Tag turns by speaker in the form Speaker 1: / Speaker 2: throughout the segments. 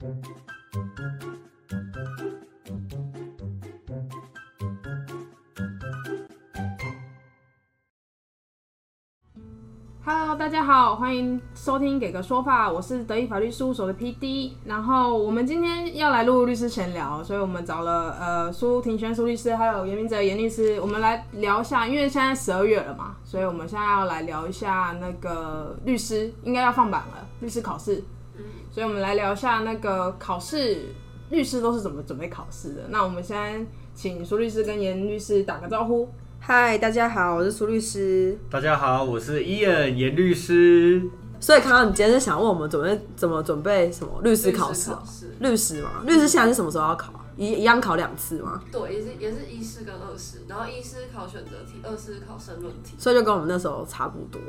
Speaker 1: Hello，大家好，欢迎收听《给个说法》，我是德意法律事务所的 PD。然后我们今天要来录律师闲聊，所以我们找了呃苏庭轩苏律师，还有严明哲严律师，我们来聊一下，因为现在十二月了嘛，所以我们现在要来聊一下那个律师应该要放榜了，律师考试。所以我们来聊一下那个考试，律师都是怎么准备考试的。那我们先请苏律师跟严律师打个招呼。
Speaker 2: 嗨，大家好，我是苏律师。
Speaker 3: 大家好，我是伊恩严律师。
Speaker 2: 所以，康康，你今天是想问我们准备怎么准备什么律师考试？律师嘛，律师现在是什么时候要考？一一样考两次吗？
Speaker 4: 对，也是也是一试跟二试，然后一试考选择题，二试考申论题。
Speaker 2: 所以就跟我们那时候差不多。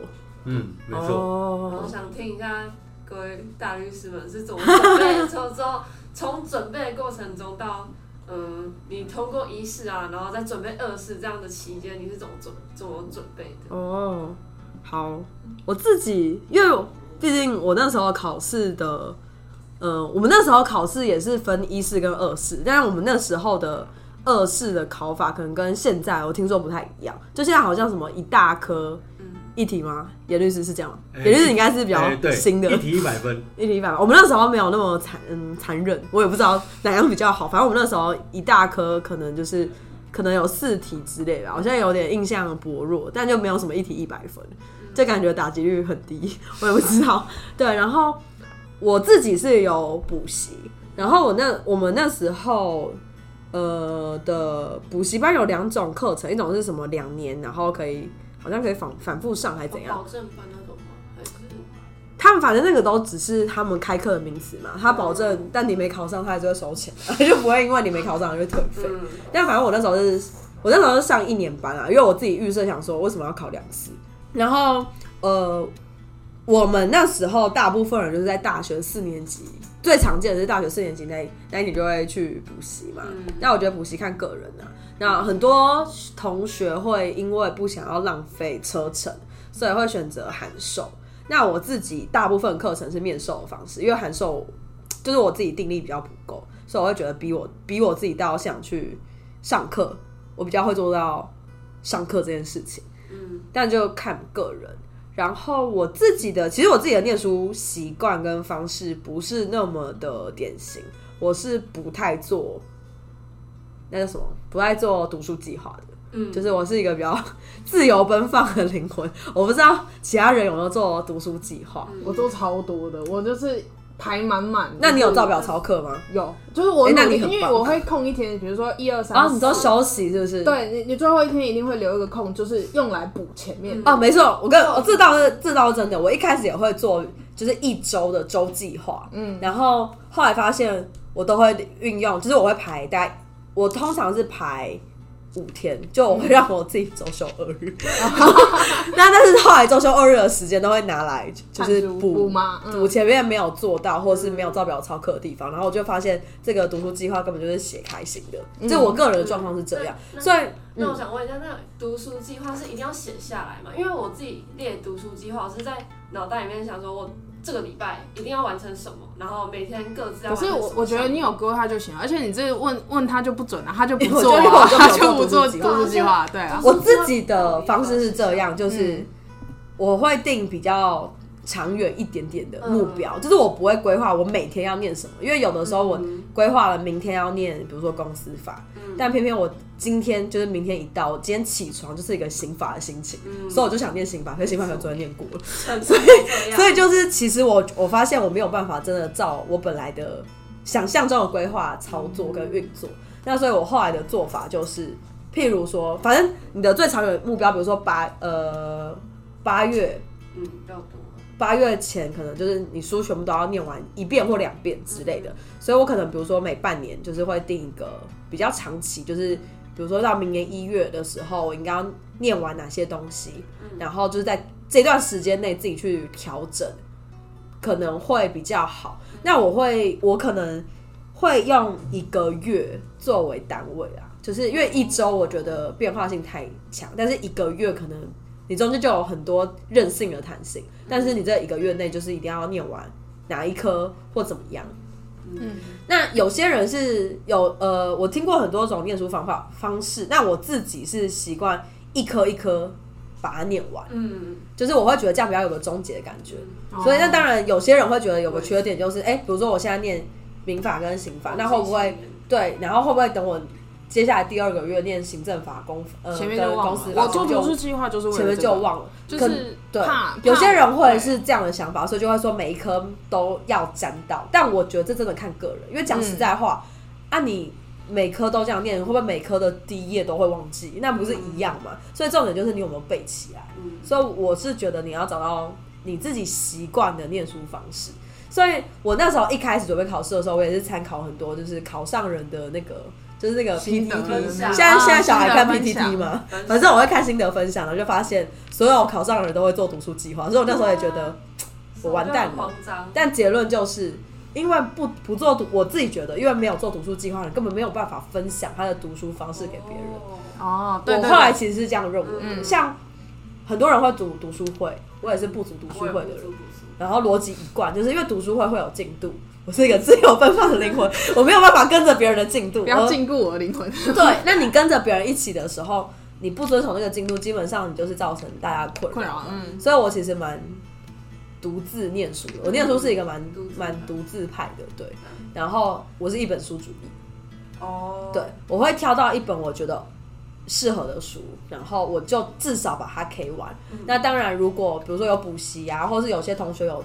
Speaker 3: 嗯，没错。
Speaker 4: 我想听一下各位大律师们是怎么准备，从之后从准备的过程中到。嗯，你通过一试啊，然后再准备二试这样的期间，你是怎么准怎么准备的？
Speaker 2: 哦，好，我自己因为毕竟我那时候考试的，呃，我们那时候考试也是分一试跟二试，但是我们那时候的二试的考法可能跟现在我听说不太一样，就现在好像什么一大科。一题吗？严律师是这样吗？严律师应该是比较新的，
Speaker 3: 一题一百分，
Speaker 2: 一题一百分。我们那时候没有那么残嗯残忍，我也不知道哪样比较好。反正我们那时候一大科可能就是可能有四题之类的，好像有点印象薄弱，但就没有什么一题一百分，就感觉打击率很低。我也不知道。对，然后我自己是有补习，然后我那我们那时候呃的补习班有两种课程，一种是什么两年，然后可以。好像可以反反复上还是怎样？
Speaker 4: 保证班那种吗？还是
Speaker 2: 他们反正那个都只是他们开课的名词嘛。他保证，但你没考上，他还是会收钱，就不会因为你没考上就退费。但反正我那时候是，我那时候是上一年班啊，因为我自己预设想说，为什么要考两次？然后呃，我们那时候大部分人就是在大学四年级，最常见的是大学四年级那那你就会去补习嘛。但我觉得补习看个人啊。那很多同学会因为不想要浪费车程，所以会选择函授。那我自己大部分课程是面授的方式，因为函授就是我自己定力比较不够，所以我会觉得比我比我自己到想去上课，我比较会做到上课这件事情。嗯，但就看个人。然后我自己的，其实我自己的念书习惯跟方式不是那么的典型，我是不太做。那叫什么？不爱做读书计划的，嗯，就是我是一个比较 自由奔放的灵魂。我不知道其他人有没有做读书计划，
Speaker 1: 我做超多的，我就是排满满。
Speaker 2: 那你有照表操课吗？
Speaker 1: 有，就是我，
Speaker 2: 那你
Speaker 1: 因为我会空一天，比如说一二三，
Speaker 2: 哦，你都休息是不是？
Speaker 1: 对，你你最后一天一定会留一个空，就是用来补前面。
Speaker 2: 哦，没错，我跟我这倒是这倒是真的。我一开始也会做，就是一周的周计划，嗯，然后后来发现我都会运用，就是我会排大概。我通常是排五天，就我会让我自己周休二日。那但是后来周休二日的时间都会拿来，就是补补前面没有做到，或是没有照表抄课的地方。然后我就发现这个读书计划根本就是写开心的。就我个人的状况是这样。所以，
Speaker 4: 那我想问一下，那读书计划是一定要写下来吗？因为我自己列读书计划，我是在脑袋里面想说，我。这个礼拜一定要完成什么，然后每天各自要。
Speaker 1: 可是我我觉得你有规划就行了，而且你这问问他就不准了，他就不做啊，他就不做读书计划。对啊，
Speaker 2: 我自己的方式是这样，就是我会定比较长远一点点的目标，就是我不会规划我每天要念什么，因为有的时候我规划了明天要念，比如说公司法，但偏偏我。今天就是明天一到，我今天起床就是一个刑法的心情，所以我就想念刑法，可是刑法可能 昨天念过了，所以所以就是其实我我发现我没有办法真的照我本来的想象中的规划操作跟运作，那所以我后来的做法就是，譬如说，反正你的最长远目标，比如说八呃八月，
Speaker 4: 嗯，比较多，
Speaker 2: 八月前可能就是你书全部都要念完一遍或两遍之类的，所以我可能比如说每半年就是会定一个比较长期，就是。比如说到明年一月的时候，我应该要念完哪些东西，然后就是在这段时间内自己去调整，可能会比较好。那我会，我可能会用一个月作为单位啊，就是因为一周我觉得变化性太强，但是一个月可能你中间就有很多任性的弹性，但是你这一个月内就是一定要念完哪一科或怎么样。
Speaker 4: 嗯，
Speaker 2: 那有些人是有呃，我听过很多种念书方法方式，那我自己是习惯一科一科把它念完，
Speaker 4: 嗯，
Speaker 2: 就是我会觉得这样比较有个终结的感觉。
Speaker 1: 哦
Speaker 2: 所以那当然有些人会觉得有个缺点就是，哎、比如说我现在念民法跟刑法，那会不会对？然后会不会等我接下来第二个月念行政法、公呃
Speaker 1: 前面就忘了
Speaker 2: 跟公司。法，
Speaker 1: 我做
Speaker 2: 就
Speaker 1: 读书计划就是
Speaker 2: 前面就忘了，
Speaker 1: 就是
Speaker 2: 对，有些人会是这样的想法，所以就会说每一科都要沾到。但我觉得这真的看个人，因为讲实在话，啊，你每科都这样念，会不会每科的第一页都会忘记？那不是一样嘛？所以重点就是你有没有背起来。
Speaker 4: 嗯
Speaker 2: 所以我是觉得你要找到你自己习惯的念书方式。所以我那时候一开始准备考试的时候，我也是参考很多就是考上人的那个。就是那个 PPT，现在现在小孩看 PPT 嘛反正我会看心得分享，然后就发现所有考上的人都会做读书计划，所以我那时候也觉得我完蛋了，但结论就是，因为不不做读，我自己觉得，因为没有做读书计划的人，根本没有办法分享他的读书方式给别人。
Speaker 4: 哦。
Speaker 2: 我
Speaker 1: 对我，
Speaker 2: 后来其实是这样认为的，
Speaker 1: 嗯。
Speaker 2: 像很多人会组读书会，我也是不组读书会的人然后逻辑一贯，就是因为读书会会有进度，我是一个自由奔放的灵魂，我没有办法跟着别人的进度。
Speaker 1: 不要禁锢我的灵魂。
Speaker 2: 对，那你跟着别人一起的时候，你不遵守那个进度，基本上你就是造成大家的困
Speaker 1: 困
Speaker 2: 扰
Speaker 1: 扰。，嗯，
Speaker 2: 所以我其实蛮独自念书的，我念书是一个蛮蛮独自派的，对。然后我是一本书主义，
Speaker 4: 哦，
Speaker 2: 对，我会挑到一本我觉得适合的书，然后我就至少把它 K 完。那当然，如果比如说有补习啊，或是有些同学有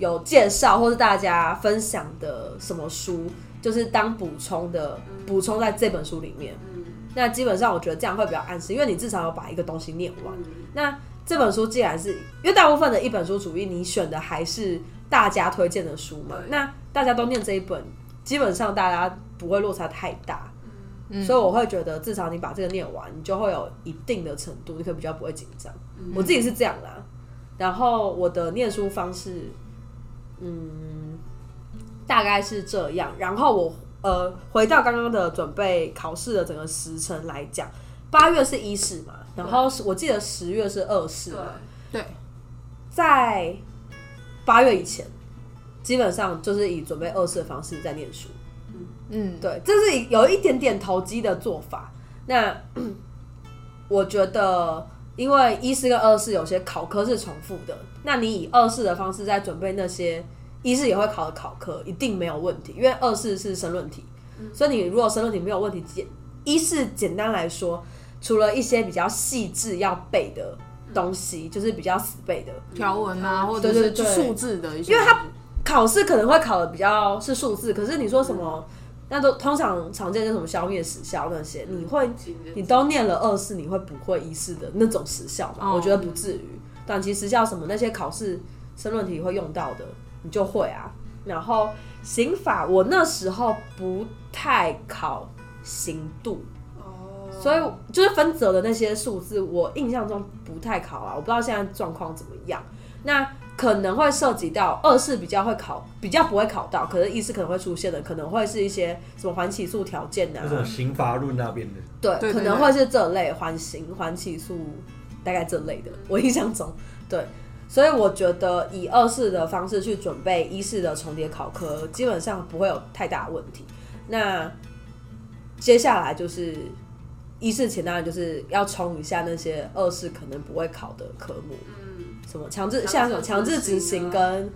Speaker 2: 有介绍，或是大家分享的什么书，就是当补充的，补充在这本书里面。
Speaker 4: 嗯，
Speaker 2: 那基本上我觉得这样会比较安心，因为你至少有把一个东西念完。
Speaker 4: 嗯
Speaker 2: 那这本书既然是因为大部分的一本书主义，你选的还是大家推荐的书嘛，那大家都念这一本，基本上大家不会落差太大。
Speaker 1: 嗯
Speaker 2: 所以我会觉得，至少你把这个念完，你就会有一定的程度，你可以比较不会紧张。
Speaker 4: 嗯
Speaker 2: 我自己是这样啦。然后我的念书方式，嗯，大概是这样。然后我呃，回到刚刚的准备考试的整个时程来讲，八月是一试嘛，然后是我记得十月是二试嘛，，
Speaker 1: 对，
Speaker 2: 在八月以前，基本上就是以准备二试的方式在念书。
Speaker 1: 嗯，
Speaker 2: 对，这是有一点点投机的做法。那 我觉得，因为一试跟二试有些考科是重复的，那你以二试的方式在准备那些一试也会考的考科，一定没有问题，因为二试是申论题，所以你如果申论题没有问题，简一试简单来说，除了一些比较细致要背的东西，就是比较死背的，
Speaker 1: 条文啊，或者是数字的一些，
Speaker 2: 因为它考试可能会考的比较是数字，可是你说什么，那都通常常见就什么消灭时效那些，你会你都念了二试，你会不会一试的那种时效嘛？
Speaker 1: 哦。
Speaker 2: 我觉得不至于。短期时效什么那些考试申论题会用到的，你就会啊。然后刑法，我那时候不太考刑度，
Speaker 4: 哦，
Speaker 2: 所以就是分则的那些数字，我印象中不太考啊，我不知道现在状况怎么样。那可能会涉及到二试比较会考，比较不会考到，可是一试可能会出现的，可能会是一些什么缓起诉条件啊
Speaker 3: 那，种刑罚论那边的，
Speaker 2: 对可能会是这类缓刑、缓起诉，大概这类的。我印象中，对，所以我觉得以二试的方式去准备一试的重叠考科，基本上不会有太大的问题。那接下来就是一试前，当然就是要冲一下那些二试可能不会考的科目，
Speaker 4: 嗯，
Speaker 2: 什么强制，像什么强制执
Speaker 4: 执行
Speaker 2: 跟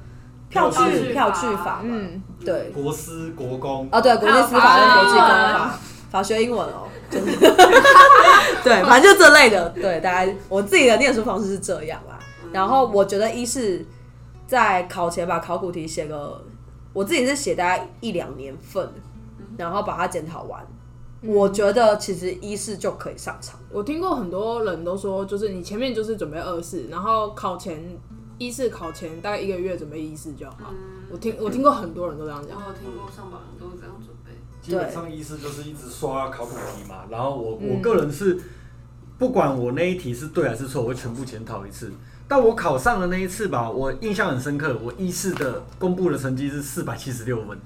Speaker 2: 票
Speaker 3: 票
Speaker 2: 据票据法嘛，
Speaker 1: 嗯，
Speaker 2: 对，
Speaker 3: 国司国公。
Speaker 2: 啊，对，国际司法跟国际公
Speaker 4: 法。
Speaker 2: 法，法学英文哦，真的，对，反正就这类的，对，大家我自己的念书方式是这样啦。然后我觉得一是在考前把考古题写个，我自己是写大概一两年份，然后把它检讨完。我觉得其实一试就可以上场，
Speaker 1: 我听过很多人都说，就是你前面就是准备二试，然后考前一试考前大概一个月准备一试就好。我听我听过很多人都这样讲
Speaker 4: 我。有听过上榜人都是这样准备，
Speaker 3: 基本上意思就是一直刷考古题嘛。然后我我个人是不管我那一题是对还是错，我会全部检讨一次。但我考上的那一次吧，我印象很深刻，我一试的公布的成绩是四百七十六分，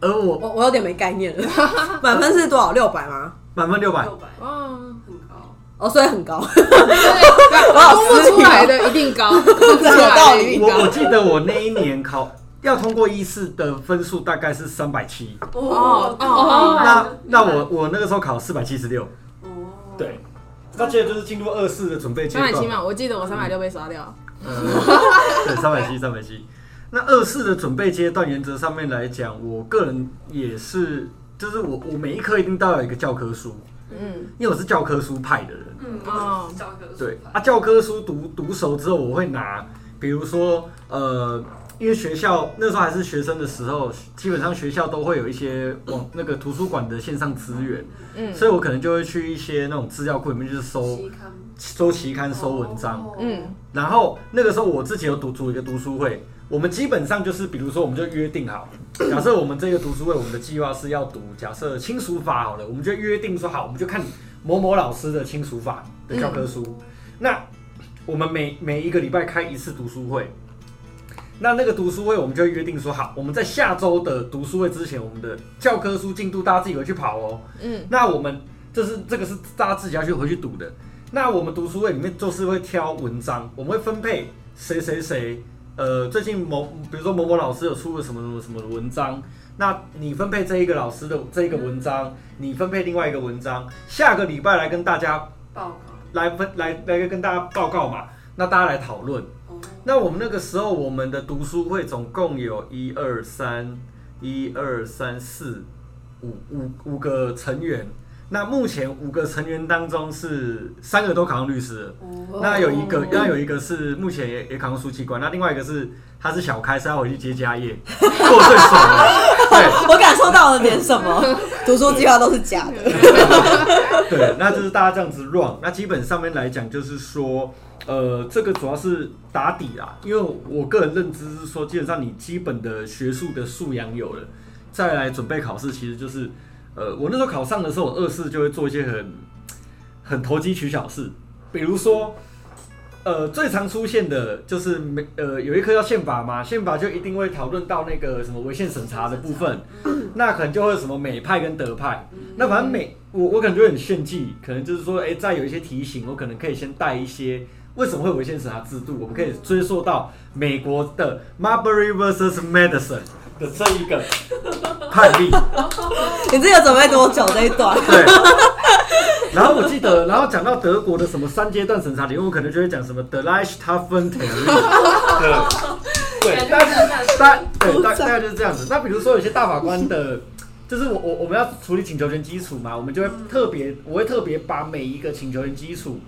Speaker 3: 而我
Speaker 2: 我我有点没概念了，满分是多少？六百吗？
Speaker 3: 满分六百，
Speaker 4: 六百
Speaker 1: 哇，
Speaker 4: 很高，
Speaker 2: 哦，所以很高。
Speaker 1: 对，公布出来的一定高，公布出来的一定高
Speaker 3: 我我。记得我那一年考要通过一试的分数大概是三百七，
Speaker 1: 哦哦
Speaker 3: 那那我我那个时候考四百七十六，
Speaker 4: 哦，
Speaker 3: 对，那接着就是进入二试的准备阶段
Speaker 1: 三百七。嘛，我记得我三百六被刷掉。
Speaker 3: 呃，对，三百七，三百七。那二试的准备阶段，原则上面来讲，我个人也是，就是我我每一科一定都要有一个教科书，
Speaker 1: 嗯，
Speaker 3: 因为我是教科书派的人。
Speaker 4: 嗯，
Speaker 1: 哦。
Speaker 4: 教科书
Speaker 3: 对啊，教科书读读熟之后，我会拿，比如说呃，因为学校那时候还是学生的时候，基本上学校都会有一些网那个图书馆的线上资源，
Speaker 1: 嗯。
Speaker 3: 所以我可能就会去一些那种资料库里面就是搜
Speaker 4: 期刊
Speaker 3: 搜期刊、搜文章。
Speaker 4: 哦。
Speaker 1: 嗯。
Speaker 3: 然后那个时候我自己有读组一个读书会，我们基本上就是，比如说我们就约定好，假设我们这个读书会，我们的计划是要读假设亲属法好了，我们就约定说好，我们就看某某老师的亲属法的教科书。那我们每每一个礼拜开一次读书会，那那个读书会我们就会约定说好，我们在下周的读书会之前，我们的教科书进度大家自己回去跑哦。
Speaker 1: 嗯
Speaker 3: 那我们这是这个是大家自己要去回去读的。那我们读书会里面就是会挑文章，我们会分配谁谁谁，呃，最近某比如说某某老师有出了什么什么什么的文章，那你分配这一个老师的这一个文章，你分配另外一个文章，下个礼拜来跟大家
Speaker 4: 报告
Speaker 3: 来分来来跟大家报告嘛，那大家来讨论。
Speaker 4: 哦，
Speaker 3: 那我们那个时候，我们的读书会总共有一二三一二三四五五五个成员。那目前五个成员当中是三个都考上律师那有一个，那有一个是目前也也考上书记官，那另外一个是他是小开，是要回去接家业，过最爽了。对
Speaker 2: 我感受到了点什么，读书计划都是假的。
Speaker 3: 对，那就是大家这样子 run。那基本上面来讲，就是说，呃，这个主要是打底啦，因为我个人认知是说，基本上你基本的学术的素养有了，再来准备考试，其实就是，呃，我那时候考上的时候，我二试就会做一些很很投机取巧事，比如说。呃，最常出现的就是美呃有一科叫宪法嘛，宪法就一定会讨论到那个什么违宪审查的部分，那可能就会有什么美派跟德派，那反正美我我可能就很炫技，可能就是说，哎、再有一些提醒，我可能可以先带一些为什么会有违宪审查制度，我们可以追溯到美国的 Marbury vs Madison 的这一个判例。
Speaker 2: 你这个准备多久这一段？
Speaker 3: 对。然后我记得，然后讲到德国的什么三阶段审查理论，我可能就会讲什么 The Leichthafen Theory。对，对，大概大对大大概就是这样子。那比如说有些大法官的，就是我我我们要处理请求权基础嘛，我们就会特别，我会特别把每一个请求权基础。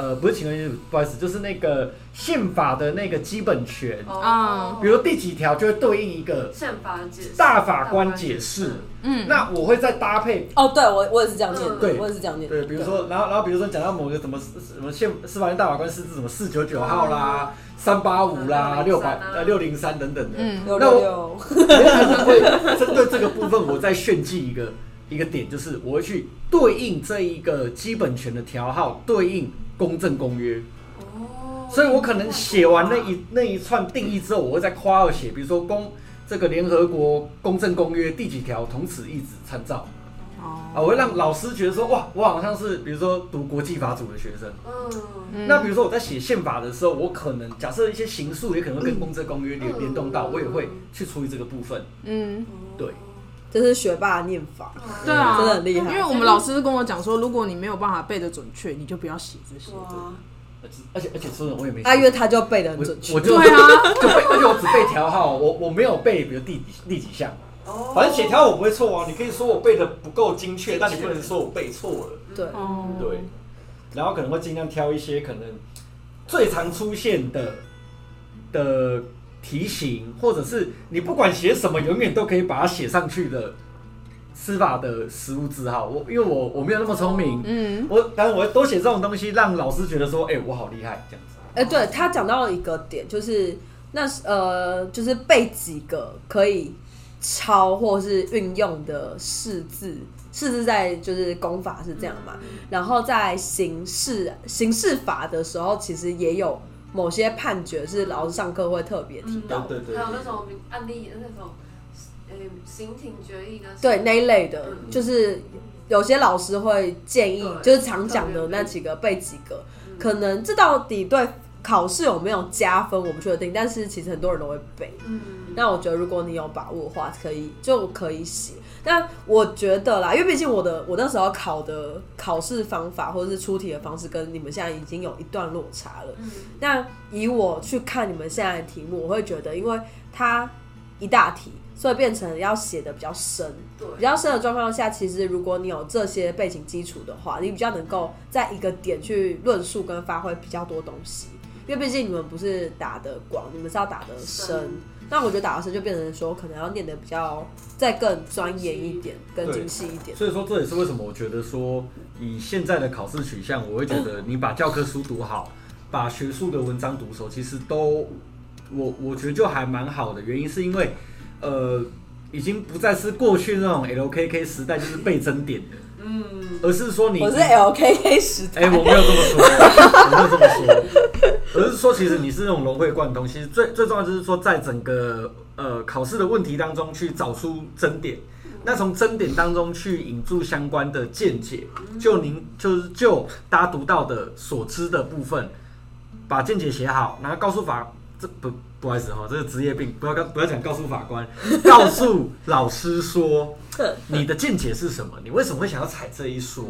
Speaker 3: 呃，不是请求权基础，不好意思，就是那个宪法的那个基本权，
Speaker 4: 哦。
Speaker 3: 比如第几条就会对应一个
Speaker 4: 宪法解释。
Speaker 3: 大法官解释。
Speaker 1: 嗯，
Speaker 3: 那我会再搭配
Speaker 2: 哦，对我我也是这样念的，
Speaker 3: 对
Speaker 2: 我也是这样念的。
Speaker 3: 对，比如说，然后然后比如说讲到某个什么什么宪司法院大法官释字什么四九九号啦、三八五啦、六百呃六零三等等的，
Speaker 1: 嗯
Speaker 2: 六
Speaker 3: 那
Speaker 2: 六六，
Speaker 3: 我会针对这个部分，我再炫技一个一个点，就是我会去对应这一个基本权的条号，对应公正公约。
Speaker 4: 哦，
Speaker 3: 所以我可能写完那一那一串定义之后，我会再括号写，比如说公这个联合国公正公约第几条，同此一旨参照。啊，
Speaker 1: 哦，
Speaker 3: 我会让老师觉得说，哇，我好像是比如说读国际法组的学生。
Speaker 4: 嗯，
Speaker 1: 嗯
Speaker 3: 那比如说我在写宪法的时候，我可能假设一些刑诉也可能会跟公正公约联联动到，我也会去处理这个部分。
Speaker 1: 嗯，
Speaker 3: 对，
Speaker 2: 这是学霸的念法，
Speaker 1: 对啊，
Speaker 2: 真的很厉害。
Speaker 1: 因为我们老师跟我讲说，如果你没有办法背得准确，你就不要写这些。
Speaker 4: 哇，
Speaker 3: 而且而且说真的，我也没
Speaker 2: 阿月他就背的很
Speaker 3: 我
Speaker 2: 准确。
Speaker 3: 我。就
Speaker 1: 对啊，
Speaker 3: 就背，而且我只背条号，我我没有背，比如第几第几项。
Speaker 4: 哦。
Speaker 3: 反正写条号我不会错啊，你可以说我背的不够精确，但你不能说我背错了。
Speaker 2: 对，
Speaker 1: 哦，
Speaker 3: 对，然后可能会尽量挑一些可能最常出现的的题型，或者是你不管写什么，永远都可以把它写上去的司法的实物字号。我因为我我没有那么聪明，
Speaker 1: 嗯，
Speaker 3: 我当然我会多写这种东西，让老师觉得说，哎、我好厉害这样子。
Speaker 2: 哎、对他讲到了一个点，就是那是呃，就是背几个可以抄或是运用的释字，释字在就是公法是这样嘛，然后在刑事刑事法的时候，其实也有某些判决是老师上课会特别提到，
Speaker 3: 对对对。
Speaker 4: 还有那种案例那种，呃，刑庭决议的
Speaker 2: 对那一类的，
Speaker 4: 嗯
Speaker 2: 就是有些老师会建议，就是常讲的那几个背几个，可能这到底对考试有没有加分，我不确定，但是其实很多人都会背。
Speaker 4: 嗯，
Speaker 2: 那我觉得如果你有把握的话，可以就可以写。但我觉得啦，因为毕竟我的我那时候考的考试方法或者是出题的方式，跟你们现在已经有一段落差了。
Speaker 4: 嗯
Speaker 2: 那以我去看你们现在的题目，我会觉得，因为它一大题，所以变成要写的比较深。
Speaker 4: 对，
Speaker 2: 比较深的状况下，其实如果你有这些背景基础的话，你比较能够在一个点去论述跟发挥比较多东西。因为毕竟你们不是打的广，你们是要打的深
Speaker 4: 深。
Speaker 2: 那我觉得打的深就变成说，可能要念的比较再更钻研一点，更精细一点。
Speaker 3: 所以说这也是为什么我觉得说，以现在的考试取向，我会觉得你把教科书读好，把学术的文章读熟，其实都我我觉得就还蛮好的。原因是因为呃，已经不再是过去那种 LKK 时代，就是背真点的，
Speaker 4: 嗯，
Speaker 3: 而是说你
Speaker 2: 我是 LKK 时代，
Speaker 3: 哎、我没有这么说，我没有这么说，而是说，其实你是那种融会贯通。其实最最重要就是说，在整个呃考试的问题当中去找出真点，那从真点当中去引入相关的见解，就您就是就大家读到的所知的部分，把见解写好，然后告诉法这不不好意思哈，这是职业病，不要告不要讲告诉法官，告诉老师说 你的见解是什么，你为什么会想要踩这一说。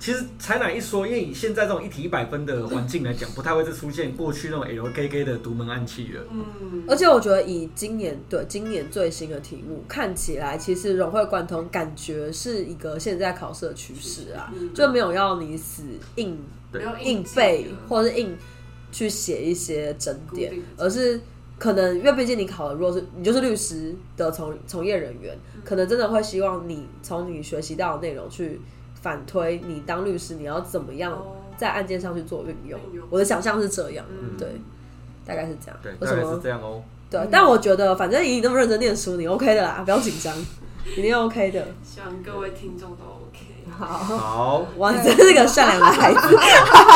Speaker 3: 其实踩哪一说，因为以现在这种一题一百分的环境来讲，不太会再出现过去那种 LKK 的独门暗器了。
Speaker 4: 嗯，
Speaker 2: 而且我觉得以今年对今年最新的题目看起来，其实融会贯通，感觉是一个现在考试的趋势啊，
Speaker 4: 嗯。
Speaker 2: 就没有要你死硬硬背或者是硬去写一些整点，而是可能因为毕竟你考的如果是你就是律师的从从业人员，可能真的会希望你从你学习到的内容去反推你当律师你要怎么样
Speaker 4: 哦
Speaker 2: 在案件上去做运用。我的想象是这样，
Speaker 4: 嗯
Speaker 2: 对，大概是这样。
Speaker 3: 对，
Speaker 2: 有什
Speaker 3: 大概是
Speaker 2: 么？
Speaker 3: 这样哦。
Speaker 2: 对，但我觉得反正以你那么认真念书，你 OK 的啦，不要紧张，一定 OK 的。
Speaker 4: 希望各位听众都 OK。
Speaker 2: 好，
Speaker 3: 好，
Speaker 2: 哇，你真是个善良的孩子。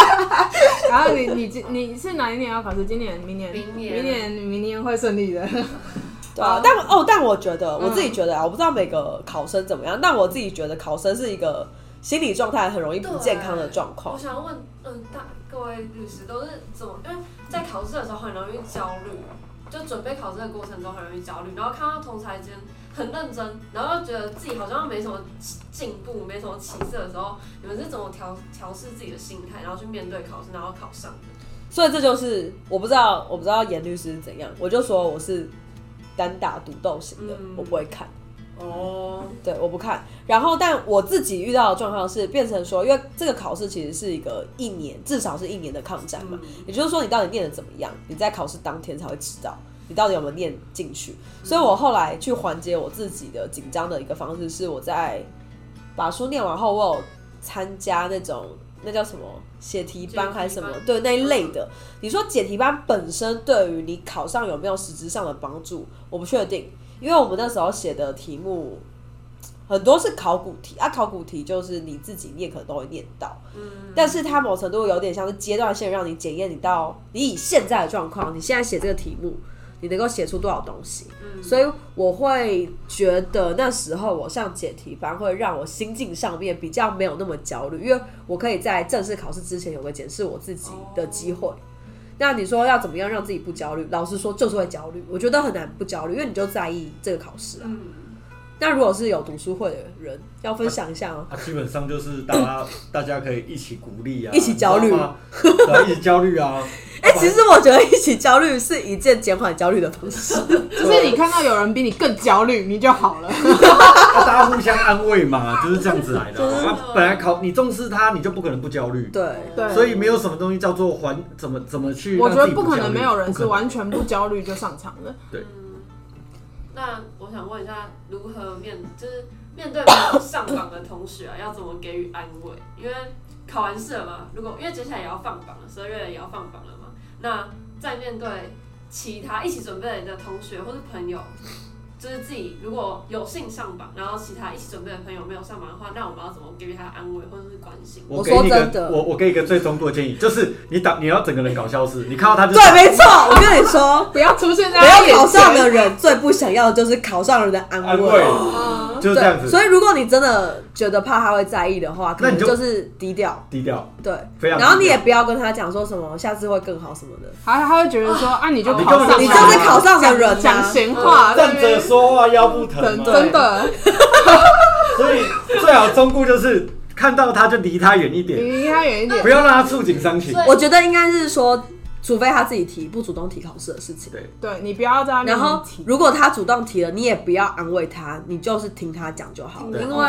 Speaker 1: 然后你你今你是哪一年要考试？今年、明年、
Speaker 4: 明年
Speaker 1: 明年、明年会顺利的。
Speaker 2: 对啊，但哦，但我觉得我自己觉得啊，我不知道每个考生怎么样，但我自己觉得考生是一个心理状态很容易不健康的状况
Speaker 4: 我。想问，嗯，大各位律师都是怎么？因为在考试的时候很容易焦虑，就准备考试的过程中很容易焦虑，然后看到同才间很认真，然后又觉得自己好像没什么进步，没什么起色的时候，你们是怎么调调试自己的心态，然后去面对考试，然后考上的？
Speaker 2: 所以这就是我不知道，我不知道严律师是怎样，我就说我是单打独斗型的，
Speaker 4: 嗯
Speaker 2: 我不会看。
Speaker 4: 哦，
Speaker 2: 对，我不看。然后，但我自己遇到的状况是，变成说，因为这个考试其实是一个一年，至少是一年的抗战嘛。
Speaker 4: 嗯
Speaker 2: 也就是说，你到底念的怎么样，你在考试当天才会知道你到底有没有念进去。所以我后来去缓解我自己的紧张的一个方式，是我在把书念完后，我有参加那种那叫什么写题班还是什么对那一类的。你说解题班本身对于你考上有没有实质上的帮助，我不确定，因为我们那时候写的题目很多是考古题啊，考古题就是你自己念可能都会念到，
Speaker 4: 嗯，
Speaker 2: 但是它某程度有点像是阶段性让你检验你到你以现在的状况，你现在写这个题目，你能够写出多少东西。
Speaker 4: 嗯
Speaker 2: 所以我会觉得那时候我上解题班会让我心境上面比较没有那么焦虑，因为我可以在正式考试之前有个检视我自己的机会。那你说要怎么样让自己不焦虑？老实说，就是会焦虑。我觉得很难不焦虑，因为你就在意这个考试啊。
Speaker 4: 嗯，
Speaker 2: 那如果是有读书会的人，要分享一下哦。
Speaker 3: 啊，基本上就是大家大家可以一起鼓励啊，
Speaker 2: 一起焦虑
Speaker 3: 啊，一起焦虑啊。
Speaker 2: 哎、其实我觉得一起焦虑是一件减缓焦虑的方式。
Speaker 1: 就是你看到有人比你更焦虑，你就好了。
Speaker 3: 啊 大家互相安慰嘛，就是这样子来的
Speaker 2: 真的
Speaker 3: 啊。啊本来考你重视他，你就不可能不焦虑。
Speaker 2: 对，
Speaker 1: 对，
Speaker 3: 所以没有什么东西叫做还怎么怎么去。
Speaker 1: 我觉得不可能没有人是完全不焦虑就上场的。
Speaker 3: 对
Speaker 4: 嗯，那我想问一下，如何面就是面对没有上榜的同学啊，要怎么给予安慰？因为考完试了嘛，如果因为接下来也要放榜了，十二月也要放榜了嘛，那在面对其他一起准备的同学或是朋友，就是自己如果有幸上榜，然后其他一起准备的朋友没有上榜的话，那我们要怎么给予他安慰或者是关心？
Speaker 2: 我
Speaker 3: 我给你一
Speaker 2: 说真的
Speaker 3: 个，我我给一个最中度的建议，就是你打你要整个人搞消失，你看到他就
Speaker 2: 对，没错。我跟你说，
Speaker 1: 不要出现在
Speaker 2: 没
Speaker 1: 他眼
Speaker 2: 有考上的人最不想要的就是考上人的安慰。
Speaker 3: 安慰。
Speaker 1: 嗯
Speaker 3: 就是这样子，
Speaker 2: 所以如果你真的觉得怕他会在意的话，可
Speaker 3: 那你就
Speaker 2: 能就是低调，
Speaker 3: 低调，
Speaker 2: 对，
Speaker 3: 非常。
Speaker 2: 然后你也不要跟他讲说什么下次会更好什么的，
Speaker 1: 他他会觉得说啊，你就
Speaker 3: 你
Speaker 1: 考上
Speaker 2: 你就是考上的人啊
Speaker 1: 讲闲话，在
Speaker 3: 站
Speaker 1: 那边
Speaker 3: 着说话腰不疼
Speaker 1: 真
Speaker 3: 嘛，
Speaker 1: 真的，
Speaker 3: 所以最好忠固就是看到他就离他远一点，
Speaker 1: 离他远一点
Speaker 3: 不。要让他触景伤情。
Speaker 2: 我觉得应该是说，除非他自己提，不主动提考试的事情。
Speaker 3: 对，
Speaker 1: 对你不要在
Speaker 2: 然后，如果他主动提了，你也不要安慰他，你就是听他讲就好了，因为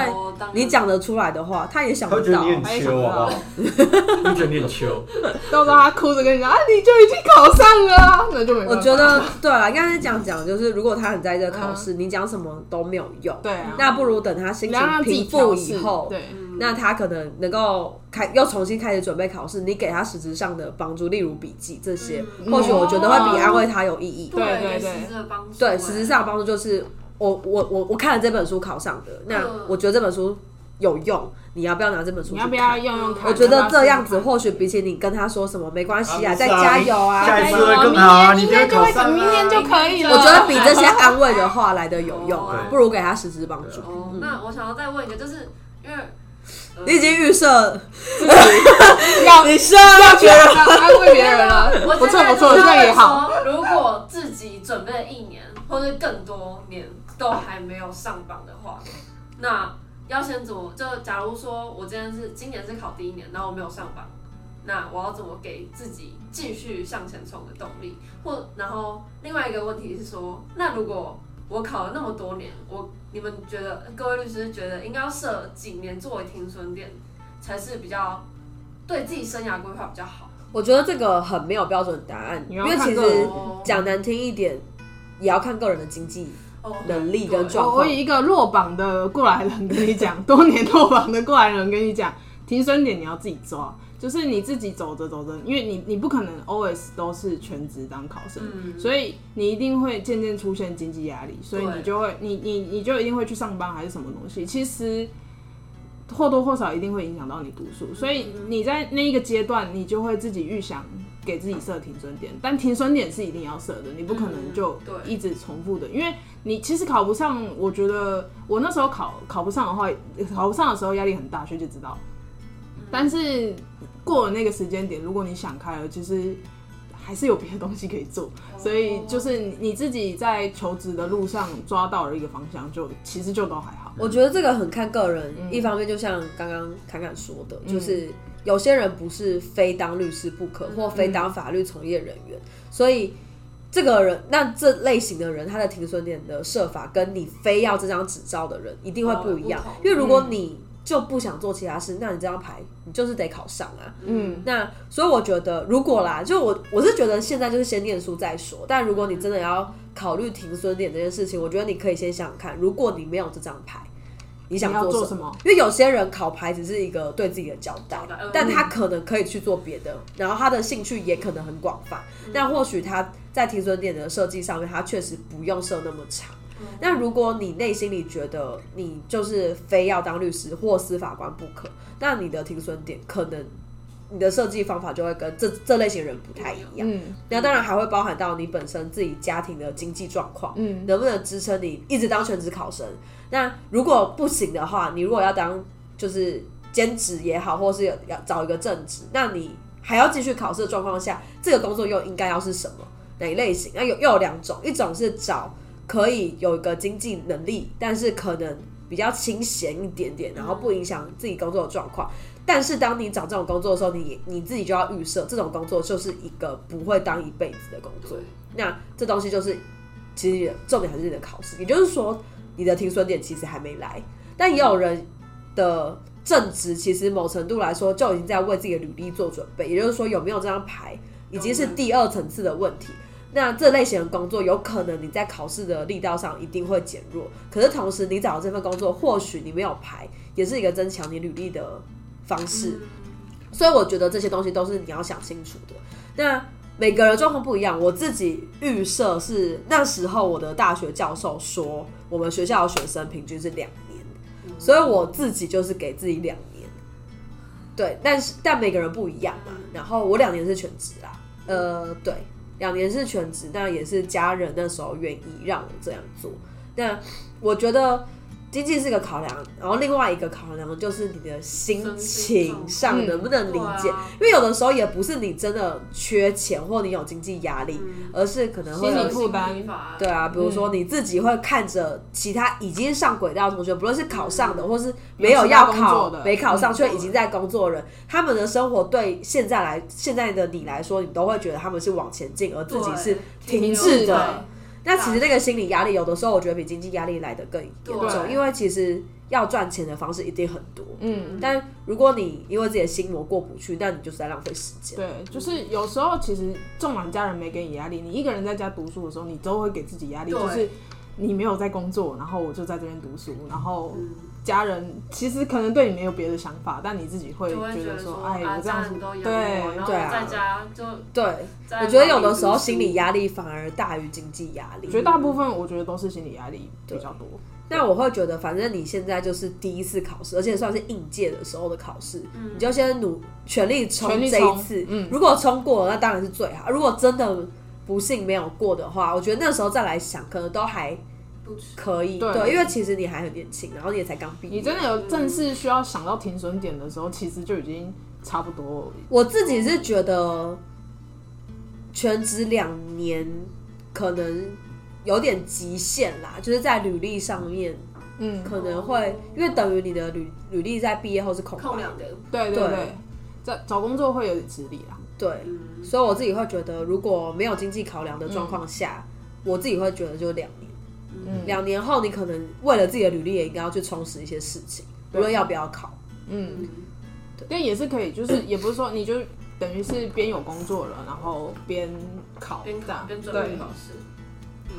Speaker 2: 你讲得出来的话，他也想不到。
Speaker 3: 他觉得。你很
Speaker 1: 他也想
Speaker 3: 秋，
Speaker 1: 不到。
Speaker 3: 好不好？你觉得你很秋，
Speaker 1: 到时候他哭着跟你讲啊，你就已经考上了啊，那就没。
Speaker 2: 我觉得对了，应该是这样讲，就是如果他很在意这个考试，你讲什么都没有用。
Speaker 1: 对啊，
Speaker 2: 那不如等他心情平复以后，
Speaker 1: 对，
Speaker 2: 那他可能能够开又重新开始准备考试，你给他实质上的帮助，例如笔记这些，
Speaker 1: 嗯
Speaker 2: 或许我觉得会比安慰他有意义。
Speaker 1: 对对对
Speaker 4: 实质的帮助，
Speaker 2: 对，实质上的帮助就是我我我我看了这本书考上的，那
Speaker 4: 嗯
Speaker 2: 我觉得这本书有用，你要不要拿这本书
Speaker 1: 要不要？用用看？
Speaker 2: 我觉得这样子，或许比起你跟他说什么没关系啊，
Speaker 3: 啊
Speaker 2: 再加油啊，
Speaker 3: 下一次会更好啊！
Speaker 1: 明天就会
Speaker 3: 考
Speaker 1: 明天就可以了。
Speaker 2: 我觉得比这些安慰的话来的有用啊，不如给他实质帮助。
Speaker 4: 哦，那我想要再问一个，就是因为呃
Speaker 2: 你已经预设，
Speaker 1: 要
Speaker 2: 你设
Speaker 1: 要别人安慰别人了，
Speaker 4: 我
Speaker 1: 不错不错，这
Speaker 4: 就是
Speaker 1: 样也好。
Speaker 4: 如果自己准备一年或者更多年都还没有上榜的话，那要先怎么？就假如说我今天是今年是考第一年，然后我没有上榜，那我要怎么给自己继续向前冲的动力？或然后另外一个问题是说，那如果我考了那么多年，我你们觉得各位律师觉得应该要设几年作为停损点，才是比较对自己生涯规划比较好？
Speaker 2: 我觉得这个很没有标准答案，因为其实讲难听一点，也要看个人的经济
Speaker 4: 哦
Speaker 2: 能力跟状况
Speaker 1: 我我以。一个落榜的过来人跟你讲，多年落榜的过来人跟你讲，停损点你要自己抓，就是你自己走着走着，因为你你不可能 always 都是全职当考生，
Speaker 4: 嗯
Speaker 1: 所以你一定会渐渐出现经济压力，所以你就会你你你就一定会去上班还是什么东西，其实。或多或少一定会影响到你读书，所以你在那一个阶段，你就会自己预想给自己设停损点，但停损点是一定要设的，你不可能就一直重复的，因为你其实考不上，我觉得我那时候考考不上的话，考不上的时候压力很大，学姐知道。但是过了那个时间点，如果你想开了，其实还是有别的东西可以做。所以就是你你自己在求职的路上抓到了一个方向，就其实就都还好。
Speaker 2: 我觉得这个很看个人，
Speaker 1: 嗯。
Speaker 2: 一方面就像刚刚侃侃说的，就是有些人不是非当律师不可，或非当法律从业人员，所以这个人那这类型的人，他的停损点的设法跟你非要这张执照的人一定会不一样。
Speaker 4: 哦，
Speaker 2: 因为如果你就不想做其他事，那你这张牌你就是得考上啊。
Speaker 1: 嗯，
Speaker 2: 那所以我觉得，如果啦，就我我是觉得现在就是先念书再说。但如果你真的要考虑停损点这件事情，我觉得你可以先想想看，如果你没有这张牌，你想做什
Speaker 1: 么
Speaker 2: 因为有些人考牌只是一个对自己的交代
Speaker 4: 嗯，
Speaker 2: 但他可能可以去做别的，然后他的兴趣也可能很广泛。那或许他在停损点的设计上面，他确实不用设那么长。那如果你内心里觉得你就是非要当律师或司法官不可，那你的停损点可能你的设计方法就会跟这这类型人不太一样。
Speaker 1: 嗯
Speaker 2: 那当然还会包含到你本身自己家庭的经济状况，
Speaker 1: 嗯
Speaker 2: 能不能支撑你一直当全职考生？那如果不行的话，你如果要当就是兼职也好，或是要找一个正职，那你还要继续考试的状况下，这个工作又应该要是什么哪一类型？那有又有两种，一种是找可以有一个经济能力，但是可能比较清闲一点点，然后不影响自己工作的状况。但是当你找这种工作的时候，你你自己就要预设，这种工作就是一个不会当一辈子的工作。那这东西就是，其实重点还是你的考试，也就是说，你的停损点其实还没来。但也有人的正职，其实某程度来说就已经在为自己的履历做准备，也就是说，有没有这张牌，已经是第二层次的问题。那这类型的工作，有可能你在考试的力道上一定会减弱，可是同时你找到这份工作，或许你没有排，也是一个增强你履历的方式。所以我觉得这些东西都是你要想清楚的。那每个人状况不一样，我自己预设是那时候我的大学教授说，我们学校的学生平均是两年，所以我自己就是给自己两年。对，但是但每个人不一样嘛。然后我两年是全职啦，呃，对，两年是全职，但也是家人那时候愿意让我这样做。那我觉得经济是个考量，然后另外一个考量就是你的心情上
Speaker 1: 嗯
Speaker 2: 能不能理解，因为有的时候也不是你真的缺钱或你有经济压力，
Speaker 4: 嗯。
Speaker 2: 而是可能会有
Speaker 1: 心理负担。
Speaker 2: 对啊，比如说你自己会看着其他已经上轨道的同学，不论是考上的，或是没有要考
Speaker 1: 的。
Speaker 2: 没考上
Speaker 1: 嗯
Speaker 2: 却已经在工作的人，他们的生活对现在来现在的你来说，你都会觉得他们是往前进，而自己是停滞
Speaker 1: 停
Speaker 2: 的。那其实那个心理压力，有的时候我觉得比经济压力来的更严重，因为其实要赚钱的方式一定很多。
Speaker 1: 嗯，
Speaker 2: 但如果你因为自己的心魔过不去，那你就是在浪费时间。
Speaker 1: 对，就是有时候其实纵然家人没给你压力，你一个人在家读书的时候，你都会给自己压力，就是你没有在工作，然后我就在这边读书，然后
Speaker 4: 嗯
Speaker 1: 家人其实可能对你没有别的想法，但你自己会觉得
Speaker 4: 说，
Speaker 1: 哎，
Speaker 4: 啊，
Speaker 1: 我这样子对
Speaker 2: 对啊
Speaker 4: 在家就
Speaker 2: 对，我觉得有的时候心理压力反而大于经济压力。
Speaker 1: 绝大部分我觉得都是心理压力比较多。
Speaker 2: 那我会觉得，反正你现在就是第一次考试，而且算是应届的时候的考试，你就先努全力冲这一次。
Speaker 1: 嗯
Speaker 2: 如果冲过了，那当然是最好。如果真的不幸没有过的话，我觉得那时候再来想，可能都还可以。
Speaker 1: 对
Speaker 2: 因为其实你还很年轻，然后你也才刚毕业。
Speaker 1: 你真的有正式需要想到停损点的时候，其实就已经差不多了。
Speaker 2: 我自己是觉得全职两年可能有点极限啦，就是在履历上面
Speaker 1: 嗯，
Speaker 2: 可能会，因为等于你的履履历在毕业后是空。
Speaker 4: 空两个，
Speaker 2: 对
Speaker 1: 对对对，在找工作会有点吃力啦。
Speaker 2: 对，
Speaker 4: 嗯，
Speaker 2: 所以我自己会觉得，如果没有经济考量的状况下，我自己会觉得就是两年。
Speaker 1: 嗯。
Speaker 2: 两年后，你可能为了自己的履历，也应该要去充实一些事情，无论要不要考。
Speaker 1: 嗯，但也是可以，就是也不是说你就等于是边有工作了，然后边考，
Speaker 4: 边考
Speaker 1: 这样。
Speaker 4: 边准备考试。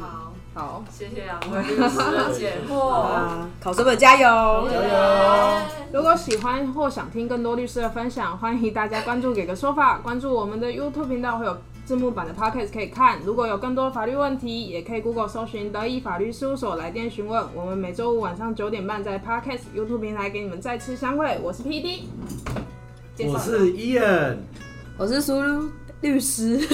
Speaker 4: 好，
Speaker 1: 好，
Speaker 4: 谢谢两位律师的解惑。
Speaker 2: 啊，考生们加油！
Speaker 3: 加油！
Speaker 1: 如果喜欢或想听更多律师的分享，欢迎大家关注“给个说法”，关注我们的 YouTube 频道会有字幕版的 Podcast 可以看。如果有更多法律问题，也可以 Google 搜寻德意法律事务所来电询问。我们每周五晚上九点半在 Podcast YouTube 平台给你们再次相会。我是 PD，介绍
Speaker 3: 我是 Ian，
Speaker 2: 我是苏露律师，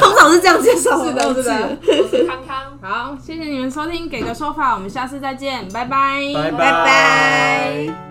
Speaker 2: 通常是这样介绍，
Speaker 1: 是的是的
Speaker 4: 我是康康。
Speaker 1: 好，谢谢你们收听《给个说法》，我们下次再见，拜拜，
Speaker 3: 拜
Speaker 2: 拜拜。